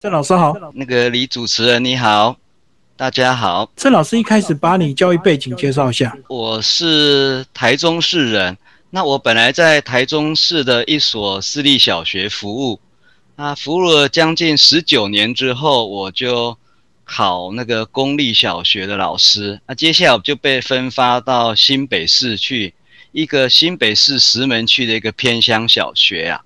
郑老师好，那个李主持人你好，大家好。郑老师一开始把你教育背景介绍一下。我是台中市人，那我本来在台中市的一所私立小学服务，那服务了将近十九年之后，我就考那个公立小学的老师。那接下来我就被分发到新北市去，一个新北市石门区的一个偏乡小学啊，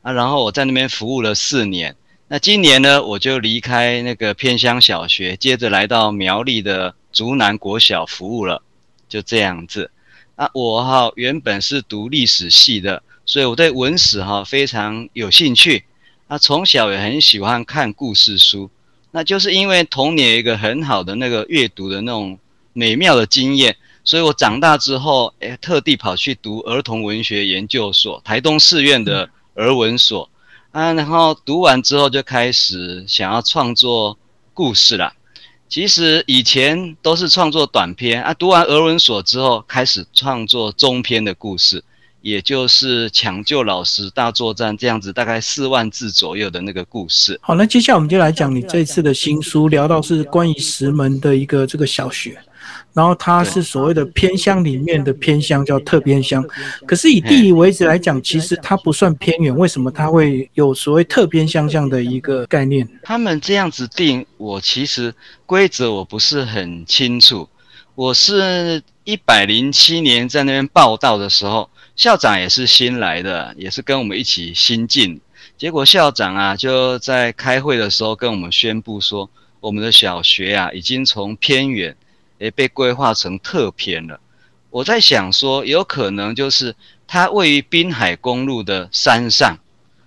啊，然后我在那边服务了四年。那今年呢，我就离开那个偏乡小学，接着来到苗栗的竹南国小服务了，就这样子。啊，我哈原本是读历史系的，所以我对文史哈非常有兴趣。那从小也很喜欢看故事书，那就是因为童年一个很好的那个阅读的那种美妙的经验，所以我长大之后，诶，特地跑去读儿童文学研究所，台东师院的儿文所。啊，然后读完之后就开始想要创作故事了。其实以前都是创作短篇啊，读完俄文所之后开始创作中篇的故事，也就是抢救老师大作战这样子，大概四万字左右的那个故事。好，那接下来我们就来讲你这次的新书，聊到是关于石门的一个这个小学。然后它是所谓的偏乡里面的偏乡，叫特偏乡。可是以地理位置来讲，其实它不算偏远。为什么它会有所谓特偏乡这样的一个概念？他们这样子定，我其实规则我不是很清楚。我是一百零七年在那边报道的时候，校长也是新来的，也是跟我们一起新进。结果校长啊就在开会的时候跟我们宣布说，我们的小学啊已经从偏远。也被规划成特偏了。我在想说，有可能就是它位于滨海公路的山上，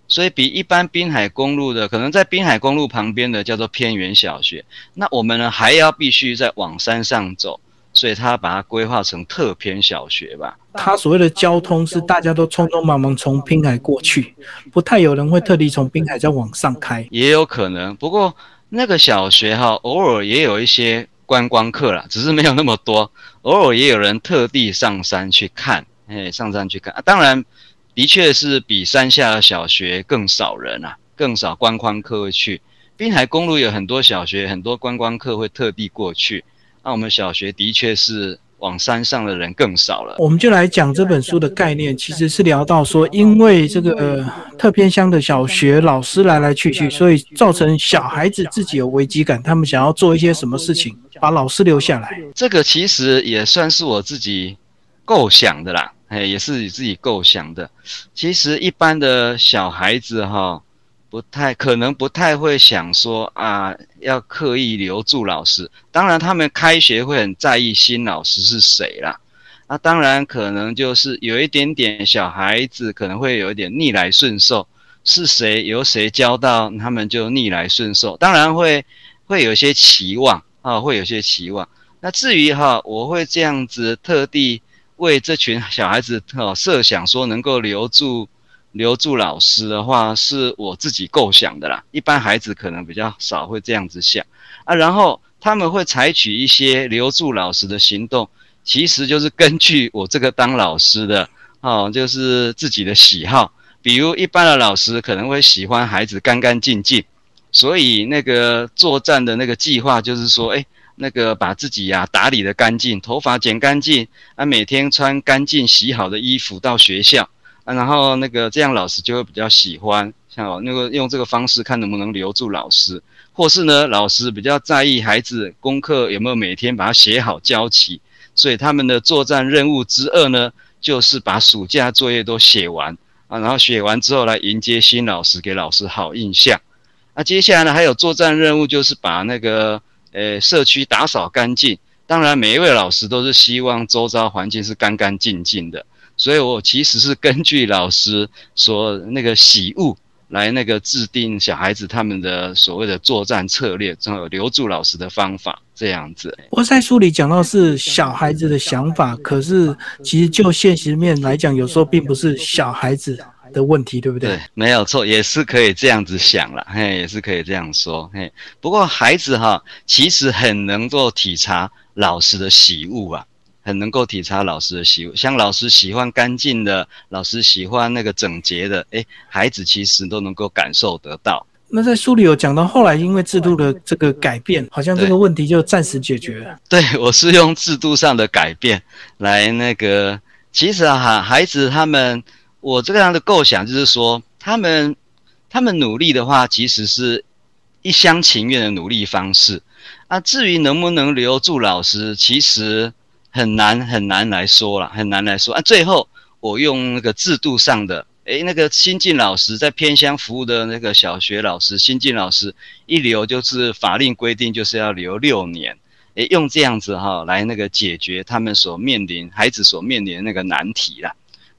所以比一般滨海公路的可能在滨海公路旁边的叫做偏远小学。那我们呢还要必须再往山上走，所以他把它规划成特偏小学吧。它所谓的交通是大家都匆匆忙忙从滨海过去，不太有人会特地从滨海再往上开。也有可能，不过那个小学哈，偶尔也有一些。观光客啦，只是没有那么多，偶尔也有人特地上山去看，哎，上山去看啊。当然，的确是比山下的小学更少人啊，更少观光客会去。滨海公路有很多小学，很多观光客会特地过去。那我们小学的确是。往山上的人更少了。我们就来讲这本书的概念，其实是聊到说，因为这个呃特偏乡的小学老师来来去去，所以造成小孩子自己有危机感，他们想要做一些什么事情，把老师留下来。这个其实也算是我自己构想的啦，哎，也是你自己构想的。其实一般的小孩子哈。不太可能，不太会想说啊，要刻意留住老师。当然，他们开学会很在意新老师是谁啦。那当然可能就是有一点点小孩子可能会有一点逆来顺受，是谁由谁教到，他们就逆来顺受。当然会会有些期望啊，会有些期望。那至于哈，我会这样子特地为这群小孩子哦设想说能够留住。留住老师的话是我自己构想的啦，一般孩子可能比较少会这样子想啊。然后他们会采取一些留住老师的行动，其实就是根据我这个当老师的哦，就是自己的喜好。比如一般的老师可能会喜欢孩子干干净净，所以那个作战的那个计划就是说，哎，那个把自己呀打理的干净，头发剪干净啊，每天穿干净洗好的衣服到学校。啊然后那个这样老师就会比较喜欢，像那个用这个方式看能不能留住老师，或是呢老师比较在意孩子功课有没有每天把它写好交齐，所以他们的作战任务之二呢，就是把暑假作业都写完啊，然后写完之后来迎接新老师，给老师好印象。那接下来呢还有作战任务，就是把那个呃社区打扫干净。当然每一位老师都是希望周遭环境是干干净净的。所以我其实是根据老师说那个喜恶来那个制定小孩子他们的所谓的作战策略，然后留住老师的方法这样子。我在书里讲到是小孩子的想法，可是其实就现实面来讲，有时候并不是小孩子的问题，对不对？对，没有错，也是可以这样子想了，嘿，也是可以这样说，嘿。不过孩子哈，其实很能够体察老师的喜恶啊。很能够体察老师的喜，像老师喜欢干净的，老师喜欢那个整洁的，诶，孩子其实都能够感受得到。那在书里有讲到，后来因为制度的这个改变，好像这个问题就暂时解决了。对，我是用制度上的改变来那个，其实啊，孩子他们，我这样的构想就是说，他们他们努力的话，其实是一厢情愿的努力方式。啊，至于能不能留住老师，其实很难很难来说了，很难来说啊。最后我用那个制度上的。诶，那个新进老师在偏乡服务的那个小学老师，新进老师一留就是法令规定就是要留六年，诶，用这样子哈来那个解决他们所面临孩子所面临的那个难题啦。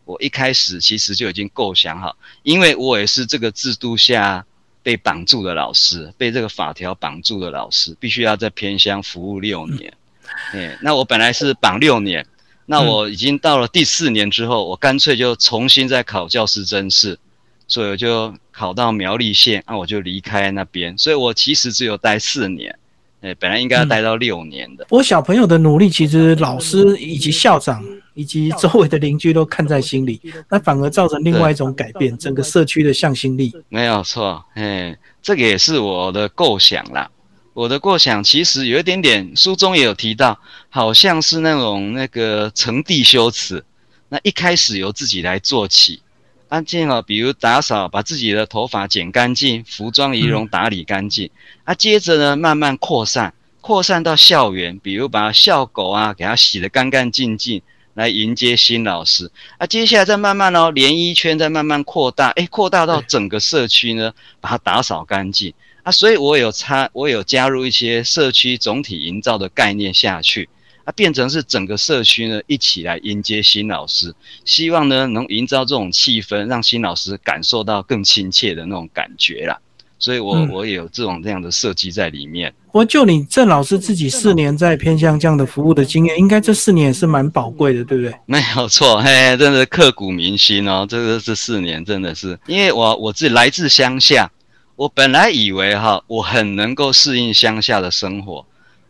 我一开始其实就已经构想好，因为我也是这个制度下被绑住的老师，被这个法条绑住的老师，必须要在偏乡服务六年。诶，那我本来是绑六年。那我已经到了第四年之后，我干脆就重新再考教师真试，所以我就考到苗栗县，那我就离开那边，所以我其实只有待四年，哎，本来应该要待到六年的。我小朋友的努力，其实老师以及校长以及周围的邻居都看在心里，那反而造成另外一种改变，整个社区的向心力。没有错，哎，这个也是我的构想啦。我的构想其实有一点点，书中也有提到，好像是那种那个层递修辞。那一开始由自己来做起，按键哦，比如打扫，把自己的头发剪干净，服装仪容打理干净。啊，接着呢，慢慢扩散，扩散到校园，比如把校狗啊给它洗得干干净净，来迎接新老师。啊，接下来再慢慢哦，连衣圈再慢慢扩大，哎，扩大到整个社区呢，把它打扫干净。啊，所以我有参，我有加入一些社区总体营造的概念下去，啊，变成是整个社区呢一起来迎接新老师，希望呢能营造这种气氛，让新老师感受到更亲切的那种感觉啦。所以，我我也有这种这样的设计在里面。我就你郑老师自己四年在偏向这样的服务的经验，应该这四年也是蛮宝贵的，对不对？没有错，嘿，真的刻骨铭心哦。这个这四年真的是，因为我我自己来自乡下。我本来以为哈，我很能够适应乡下的生活。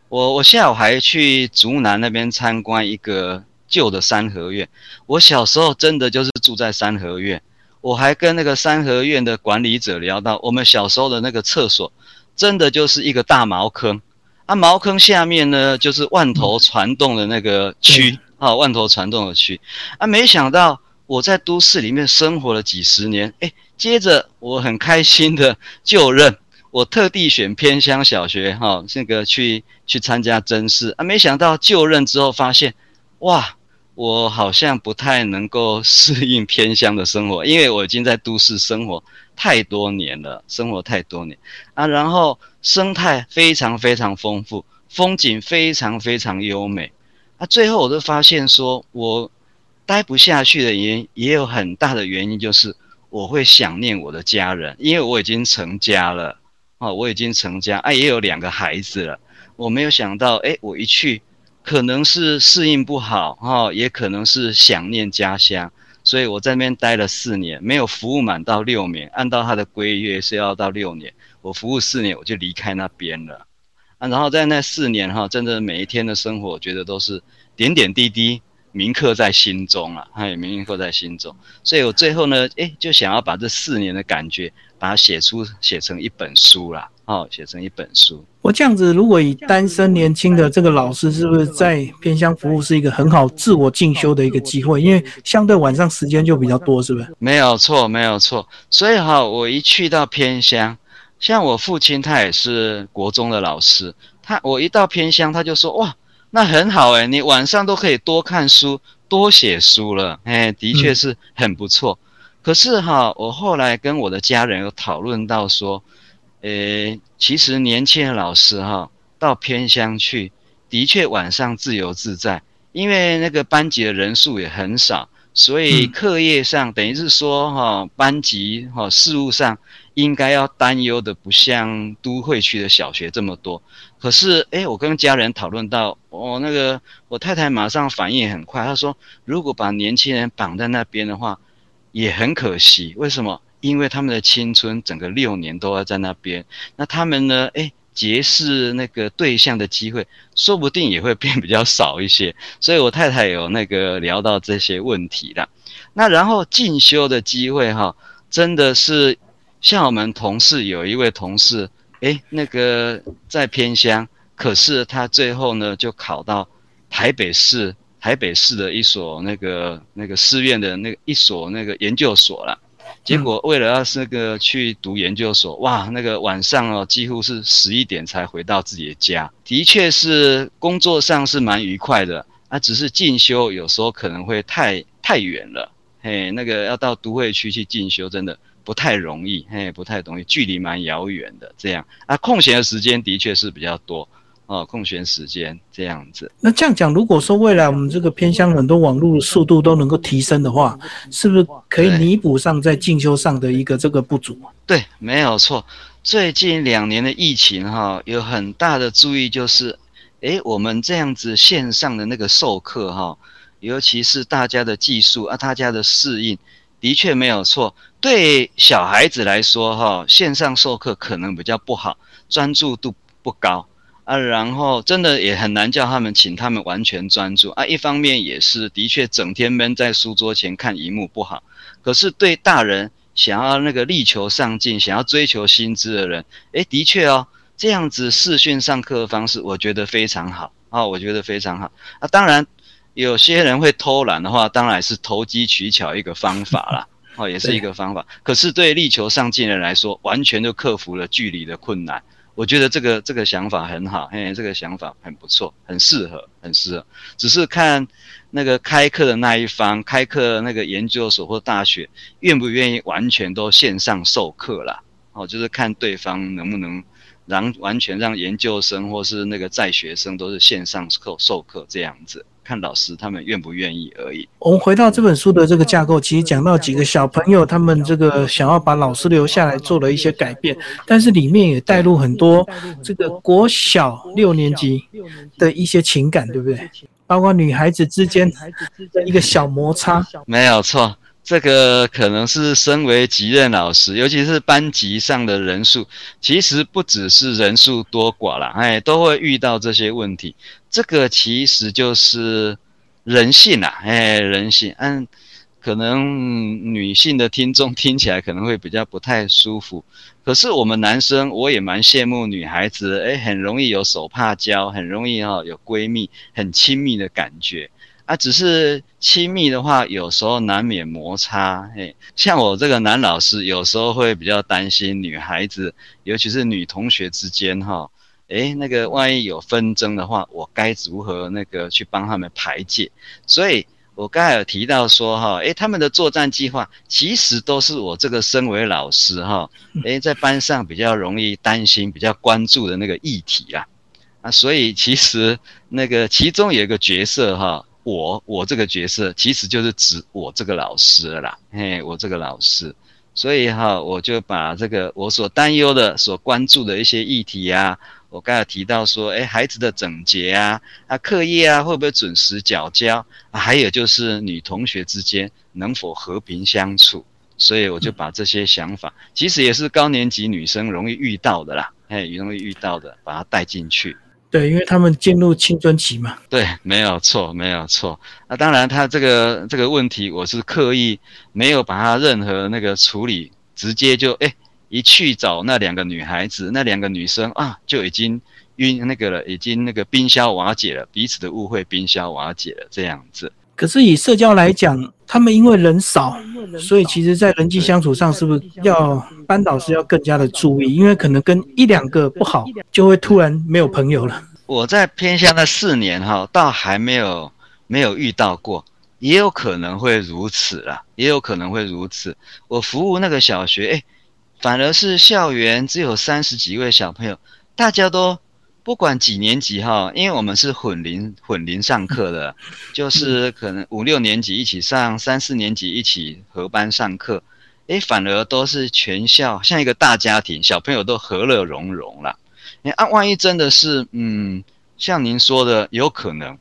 我我下午还去竹南那边参观一个旧的三合院。我小时候真的就是住在三合院。我还跟那个三合院的管理者聊到，我们小时候的那个厕所，真的就是一个大茅坑。啊，茅坑下面呢，就是万头攒动的那个蛆啊，万头攒动的区。啊，没想到我在都市里面生活了几十年，哎。接着我很开心的就任，我特地选偏乡小学哈，这个去去参加甄试啊，没想到就任之后发现，哇，我好像不太能够适应偏乡的生活，因为我已经在都市生活太多年了，生活太多年啊，然后生态非常非常丰富，风景非常非常优美啊，最后我都发现说我待不下去的原因也有很大的原因就是。我会想念我的家人，因为我已经成家了，哦，我已经成家，啊，也有两个孩子了。我没有想到，哎，我一去，可能是适应不好，哈，也可能是想念家乡，所以我在那边待了四年，没有服务满到六年，按照他的规约是要到六年，我服务四年我就离开那边了，啊，然后在那四年哈，真的每一天的生活，我觉得都是点点滴滴。铭刻在心中啊，它也铭刻在心中，所以我最后呢，哎，就想要把这四年的感觉，把它写出写成一本书啦，哦，写成一本书。我这样子，如果以单身年轻的这个老师，是不是在偏乡服务是一个很好自我进修的一个机会？因为相对晚上时间就比较多，是不是？没有错，没有错。所以哈，我一去到偏乡，像我父亲他也是国中的老师，他我一到偏乡，他就说哇。那很好诶，你晚上都可以多看书、多写书了，哎，的确是很不错。可是哈，我后来跟我的家人有讨论到说，诶，其实年轻的老师哈，到偏乡去，的确晚上自由自在，因为那个班级的人数也很少，所以课业上等于是说哈，班级哈事务上应该要担忧的不像都会区的小学这么多。可是，哎，我跟家人讨论到，哦，那个我太太马上反应很快，她说，如果把年轻人绑在那边的话，也很可惜。为什么？因为他们的青春整个六年都要在那边，那他们呢，哎，结识那个对象的机会，说不定也会变比较少一些。所以我太太有那个聊到这些问题的。那然后进修的机会，哈，真的是像我们同事有一位同事，哎，那个在偏乡，可是他最后呢就考到台北市台北市的一所那个那个师院的那个一所那个研究所了。结果为了要那个去读研究所，哇，那个晚上哦，几乎是十一点才回到自己的家。的确是工作上是蛮愉快的，啊，只是进修有时候可能会太太远了，嘿，那个要到都会区去进修，真的不太容易，嘿，不太容易，距离蛮遥远的。这样啊，空闲的时间的确是比较多。哦，空闲时间这样子。那这样讲，如果说未来我们这个偏乡很多网络速度都能够提升的话，是不是可以弥补上在进修上的一个这个不足？对，没有错。最近两年的疫情哈，有很大的注意就是，诶，我们这样子线上的那个授课哈，尤其是大家的技术啊，大家的适应，的确没有错。对小孩子来说哈，线上授课可能比较不好，专注度不高。啊，然后真的也很难叫他们，请他们完全专注啊。一方面也是的确整天闷在书桌前看荧幕不好，可是对大人想要那个力求上进、想要追求薪资的人，诶，的确哦，这样子视讯上课的方式，我觉得非常好啊，我觉得非常好啊。当然，有些人会偷懒的话，当然是投机取巧一个方法啦，哦，也是一个方法。可是对力求上进的人来说，完全就克服了距离的困难。我觉得这个这个想法很好，嘿，这个想法很不错，很适合，很适合。只是看那个开课的那一方，开课那个研究所或大学愿不愿意完全都线上授课啦。哦，就是看对方能不能让完全让研究生或是那个在学生都是线上授授课这样子。看老师他们愿不愿意而已。我们回到这本书的这个架构，其实讲到几个小朋友，他们这个想要把老师留下来，做了一些改变，但是里面也带入很多这个国小六年级的一些情感，对不对？包括女孩子之间的一个小摩擦，没有错。这个可能是身为级任老师，尤其是班级上的人数，其实不只是人数多寡啦，哎，都会遇到这些问题。这个其实就是人性啦，哎，人性。嗯，可能女性的听众 听起来可能会比较不太舒服，可是我们男生，我也蛮羡慕女孩子，哎，很容易有手帕交，很容易哈有闺蜜，很亲密的感觉。啊，只是亲密的话，有时候难免摩擦。嘿，像我这个男老师，有时候会比较担心女孩子，尤其是女同学之间，哈，诶，那个万一有纷争的话，我该如何那个去帮他们排解？所以我刚才有提到说，哈，诶，他们的作战计划其实都是我这个身为老师，哈，诶，在班上比较容易担心、比较关注的那个议题啦。啊，所以其实那个其中有一个角色，哈。我我这个角色其实就是指我这个老师了啦，嘿，我这个老师，所以哈，我就把这个我所担忧的、所关注的一些议题啊，我刚才提到说，哎，孩子的整洁啊，啊，课业啊，会不会准时缴交啊？还有就是女同学之间能否和平相处，所以我就把这些想法，其实也是高年级女生容易遇到的啦，哎，容易遇到的，把它带进去。对，因为他们进入青春期嘛。对，没有错，没有错。那当然，他这个这个问题，我是刻意没有把他任何那个处理，直接就哎一去找那两个女孩子，那两个女生啊就已经晕那个了，已经那个冰消瓦解了，彼此的误会冰消瓦解了这样子。可是以社交来讲，他们因为人少，所以其实在人际相处上，是不是要班导师要更加的注意？因为可能跟一两个不好，就会突然没有朋友了。我在偏乡的四年哈，倒还没有没有遇到过，也有可能会如此啦，也有可能会如此。我服务那个小学，哎，反而是校园只有三十几位小朋友，大家都。不管几年级哈，因为我们是混龄混龄上课的，就是可能五六年级一起上，三四年级一起合班上课，诶，反而都是全校像一个大家庭，小朋友都和乐融融了。你啊，万一真的是嗯，像您说的，有可能，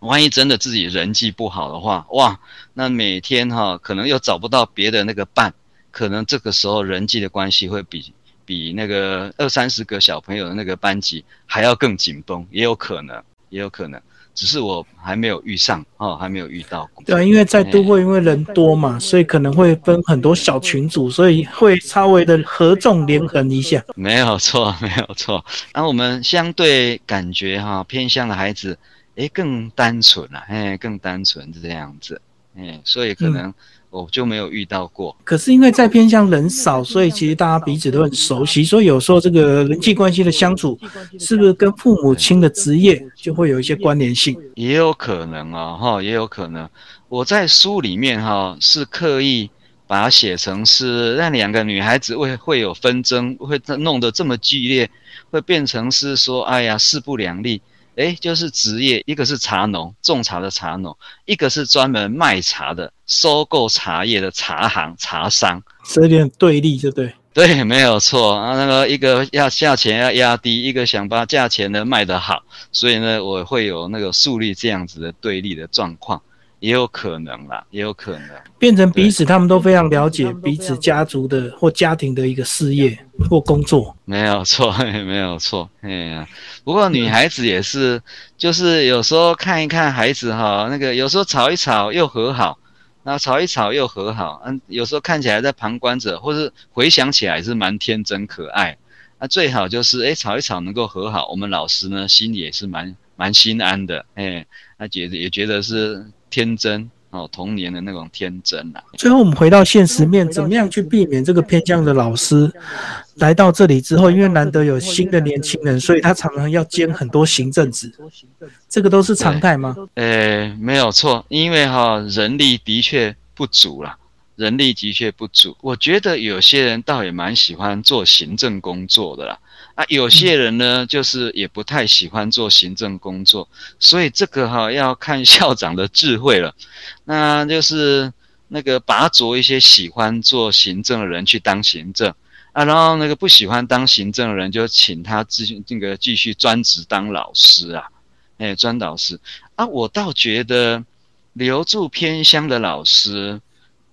万一真的自己人际不好的话，哇，那每天哈可能又找不到别的那个伴，可能这个时候人际的关系会比。比那个二三十个小朋友的那个班级还要更紧绷，也有可能，也有可能。只是我还没有遇上哦，还没有遇到过。对，因为在都会，因为人多嘛，所以可能会分很多小群组，所以会稍微的合纵连横一下。没有错，没有错。那我们相对感觉哈，偏向的孩子，哎，更单纯了，哎，更单纯这样子，哎，所以可能。我就没有遇到过，可是因为在偏向人少，所以其实大家彼此都很熟悉，所以有时候这个人际关系的相处，是不是跟父母亲的职业就会有一些关联性？也有可能啊，哈，也有可能。我在书里面哈是刻意把它写成是让两个女孩子会会有纷争，会弄得这么剧烈，会变成是说，哎呀，势不两立。哎，就是职业，一个是茶农，种茶的茶农；一个是专门卖茶的，收购茶叶的茶行茶商，有点对立，对不对？对，没有错啊。那个一个要价钱要压低，一个想把价钱呢卖得好，所以呢，我会有那个树立这样子的对立的状况。也有可能啦，也有可能变成彼此，他们都非常了解彼此家族的或家庭的一个事业或工作。没有错，没有错。哎呀，不过女孩子也是，就是有时候看一看孩子哈，那个有时候吵一吵又和好，那吵一吵又和好。嗯，有时候看起来在旁观者或是回想起来是蛮天真可爱。那最好就是哎吵一吵能够和好，我们老师呢心里也是蛮蛮心安的。哎，那觉得也觉得是。天真哦，童年的那种天真啊。最后我们回到现实面，怎么样去避免这个偏向的老师来到这里之后，因为难得有新的年轻人，所以他常常要兼很多行政职，这个都是常态吗？呃，没有错，因为哈人力的确不足了，人力的确不足。我觉得有些人倒也蛮喜欢做行政工作的啦。啊，有些人呢，就是也不太喜欢做行政工作，所以这个哈要看校长的智慧了。那就是那个拔擢一些喜欢做行政的人去当行政啊，然后那个不喜欢当行政的人就请他继续这个继续专职当老师啊，哎，专导师啊，我倒觉得留住偏乡的老师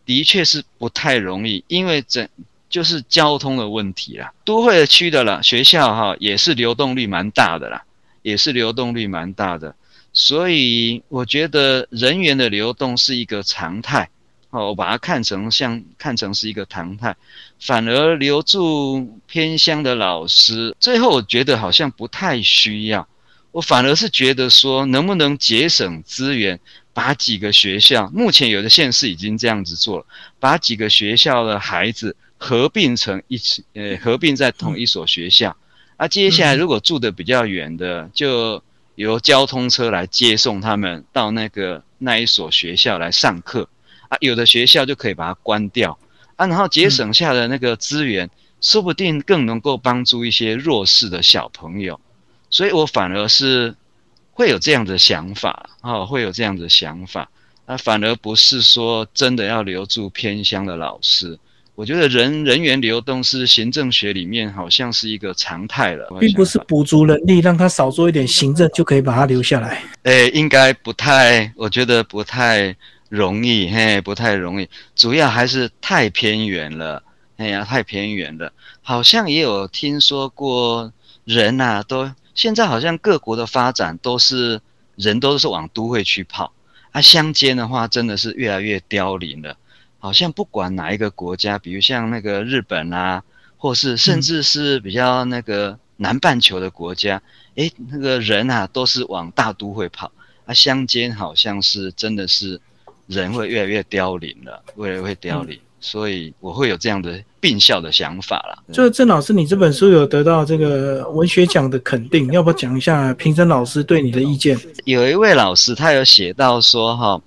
的确是不太容易，因为整。就是交通的问题啦，都会区的啦，学校哈也是流动率蛮大的啦，也是流动率蛮大的，所以我觉得人员的流动是一个常态，哦，我把它看成像看成是一个常态，反而留住偏乡的老师，最后我觉得好像不太需要，我反而是觉得说能不能节省资源，把几个学校，目前有的县市已经这样子做了，把几个学校的孩子。合并成一起，呃，合并在同一所学校。啊，接下来如果住的比较远的，就由交通车来接送他们到那个那一所学校来上课。啊，有的学校就可以把它关掉。啊，然后节省下的那个资源，说不定更能够帮助一些弱势的小朋友。所以我反而是会有这样的想法，哦，会有这样的想法。啊，反而不是说真的要留住偏乡的老师。我觉得人人员流动是行政学里面好像是一个常态了，并不是补足人力，让他少做一点行政就可以把他留下来。诶，应该不太，我觉得不太容易，嘿，不太容易。主要还是太偏远了，哎呀，太偏远了。好像也有听说过，人呐，都现在好像各国的发展都是人都是往都会去跑，啊，乡间的话真的是越来越凋零了。好像不管哪一个国家，比如像那个日本啊，或是甚至是比较那个南半球的国家，诶，那个人啊都是往大都会跑，啊，乡间好像是真的是人会越来越凋零了，越来越凋零，所以我会有这样的并效的想法啦。就郑老师，你这本书有得到这个文学奖的肯定，要不要讲一下评审老师对你的意见？有一位老师他有写到说，哈。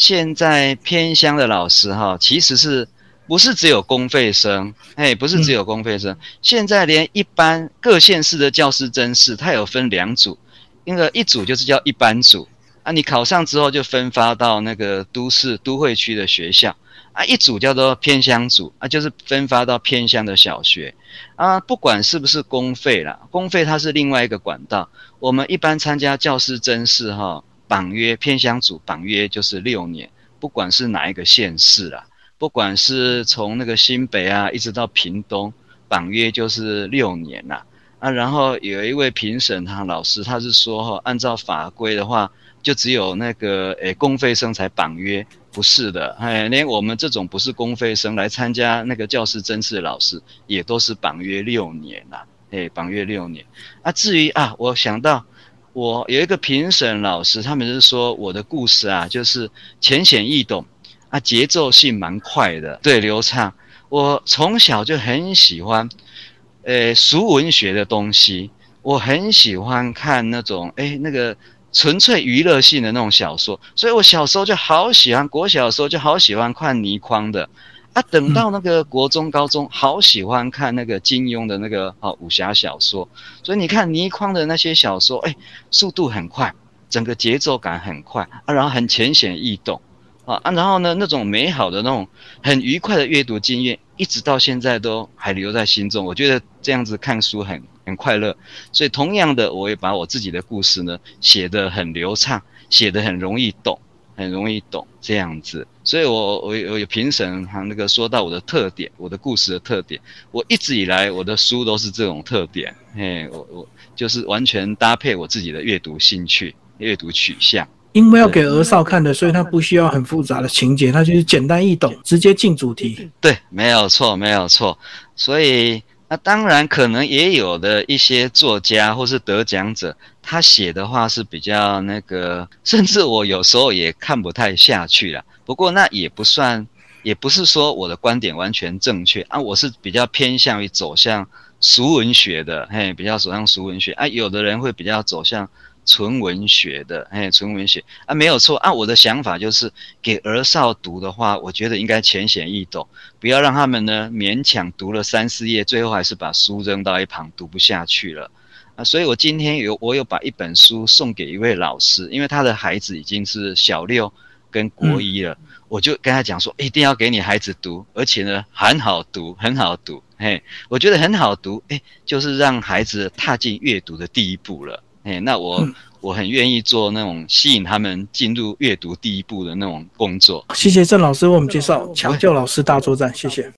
现在偏乡的老师哈，其实是不是只有公费生？哎，不是只有公费生。现在连一般各县市的教师甄试，它有分两组，那个一组就是叫一般组啊，你考上之后就分发到那个都市都会区的学校啊，一组叫做偏乡组啊，就是分发到偏乡的小学啊。不管是不是公费啦，公费它是另外一个管道。我们一般参加教师甄试哈。绑约偏乡组绑约就是六年，不管是哪一个县市啊，不管是从那个新北啊，一直到屏东，绑约就是六年呐。啊，然后有一位评审他老师，他是说哈，按照法规的话，就只有那个诶公费生才绑约，不是的，哎，连我们这种不是公费生来参加那个教师甄试的老师，也都是绑约六年啦，哎，绑约六年。啊，至于啊，我想到我有一个评审老师，他们是说我的故事啊，就是浅显易懂，啊，节奏性蛮快的，对，流畅。我从小就很喜欢。呃，俗文学的东西，我很喜欢看那种，哎，那个纯粹娱乐性的那种小说，所以我小时候就好喜欢，国小的时候就好喜欢看倪匡的，啊，等到那个国中、高中，好喜欢看那个金庸的那个啊武侠小说，所以你看倪匡的那些小说，哎，速度很快，整个节奏感很快啊，然后很浅显易懂。啊，然后呢，那种美好的那种很愉快的阅读经验，一直到现在都还留在心中。我觉得这样子看书很很快乐，所以同样的，我也把我自己的故事呢写得很流畅，写得很容易懂，很容易懂这样子。所以我我我有评审他那个说到我的特点，我的故事的特点，我一直以来我的书都是这种特点，嘿，我我就是完全搭配我自己的阅读兴趣、阅读取向。因为要给儿少看的，所以他不需要很复杂的情节，他就是简单易懂，直接进主题。对，没有错，没有错。所以那当然可能也有的一些作家或是得奖者，他写的话是比较那个，甚至我有时候也看不太下去了。不过那也不算，也不是说我的观点完全正确啊。我是比较偏向于走向俗文学的，嘿，比较走向俗文学啊。有的人会比较走向。纯文学的，哎，纯文学啊，没有错。啊我的想法，就是给儿少读的话，我觉得应该浅显易懂，不要让他们呢勉强读了三四页，最后还是把书扔到一旁，读不下去了啊。所以我今天有，我有把一本书送给一位老师，因为他的孩子已经是小六跟国一了，我就跟他讲说，一定要给你孩子读，而且呢很好读，很好读，嘿，我觉得很好读，哎，就是让孩子踏进阅读的第一步了。哎，那我我很愿意做那种吸引他们进入阅读第一步的那种工作。谢谢郑老师为我们介绍《抢救老师大作战》，谢谢。